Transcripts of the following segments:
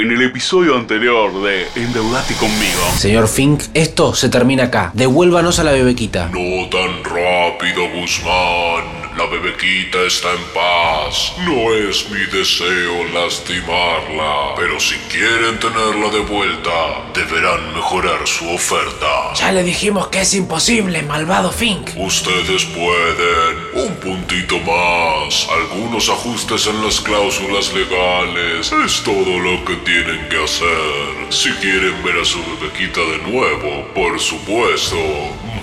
en el episodio anterior de Endeudate conmigo. Señor Fink, esto se termina acá. Devuélvanos a la bebequita. No tan rápido, Guzmán. La bebequita está en paz. No es mi deseo lastimarla. Pero si quieren tenerla de vuelta, deberán mejorar su oferta. Ya le dijimos que es imposible, malvado Fink. Ustedes pueden. Un puntito más. Algunos ajustes en las cláusulas legales. Es todo lo que tienen que hacer. Si quieren ver a su bebequita de nuevo, por supuesto.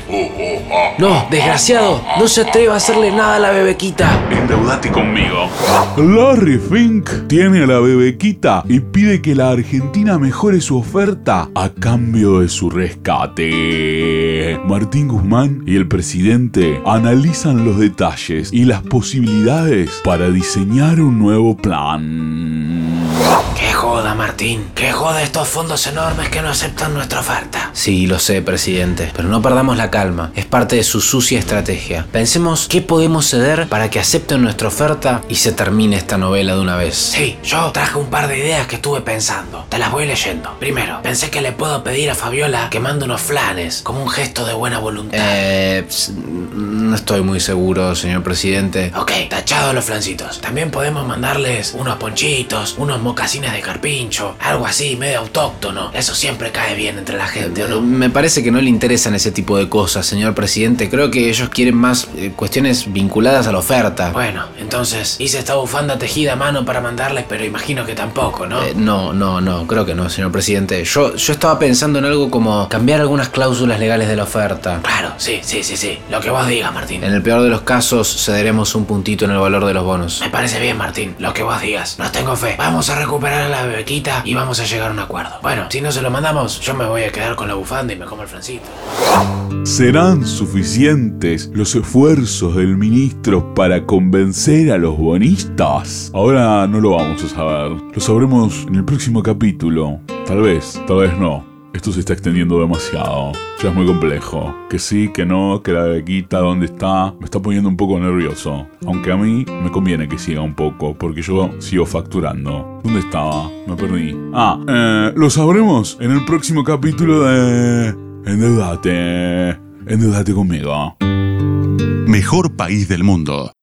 No, desgraciado, no se atreva a hacerle nada a la bebequita. Endeudate conmigo. Larry Fink tiene a la bebequita y pide que la Argentina mejore su oferta a cambio de su rescate. Martín Guzmán y el presidente analizan los detalles y las posibilidades para diseñar un nuevo plan. ¡Qué joda, Martín! ¡Qué joda estos fondos enormes que no aceptan nuestra oferta! Sí, lo sé, presidente, pero no perdamos la calma. Es parte de su sucia estrategia. Pensemos qué podemos ceder para que acepten nuestra oferta y se termine esta novela de una vez. Sí, yo traje un par de ideas que estuve pensando. Te las voy leyendo. Primero, pensé que le puedo pedir a Fabiola que mande unos flanes como un gesto de buena voluntad. Eh, ps, no estoy muy seguro, señor presidente. Ok, tachados los flancitos. También podemos mandarles unos ponchitos, unos mocasines de carpincho, algo así, medio autóctono. Eso siempre cae bien entre la gente, ¿o no? Me parece que no le interesan ese tipo de cosas, señor presidente. Creo que ellos quieren más eh, cuestiones vinculadas a la oferta. Bueno, entonces hice esta bufanda tejida a mano para mandarles, pero imagino que tampoco, ¿no? Eh, no, no, no, creo que no, señor presidente. Yo, yo estaba pensando en algo como cambiar algunas cláusulas legales de la oferta. Claro, sí, sí, sí, sí. Lo que vos digas, Martín. En el peor de los casos, cederemos un puntito en el valor de los bonos. Me parece bien, Martín. Lo que vos digas. No tengo fe. Vamos a recuperar a la bebequita y vamos a llegar a un acuerdo. Bueno, si no se lo mandamos, yo me voy a quedar con la bufanda y me como el francito. ¿Serán suficientes los esfuerzos del ministro para convencer a los bonistas? Ahora no lo vamos a saber. Lo sabremos en el próximo capítulo. Tal vez, tal vez no. Esto se está extendiendo demasiado. Ya es muy complejo. Que sí, que no, que la bequita, ¿dónde está? Me está poniendo un poco nervioso. Aunque a mí me conviene que siga un poco, porque yo sigo facturando. ¿Dónde estaba? Me perdí. Ah, eh, lo sabremos en el próximo capítulo de... Endeudate. Endeudate conmigo. Mejor país del mundo.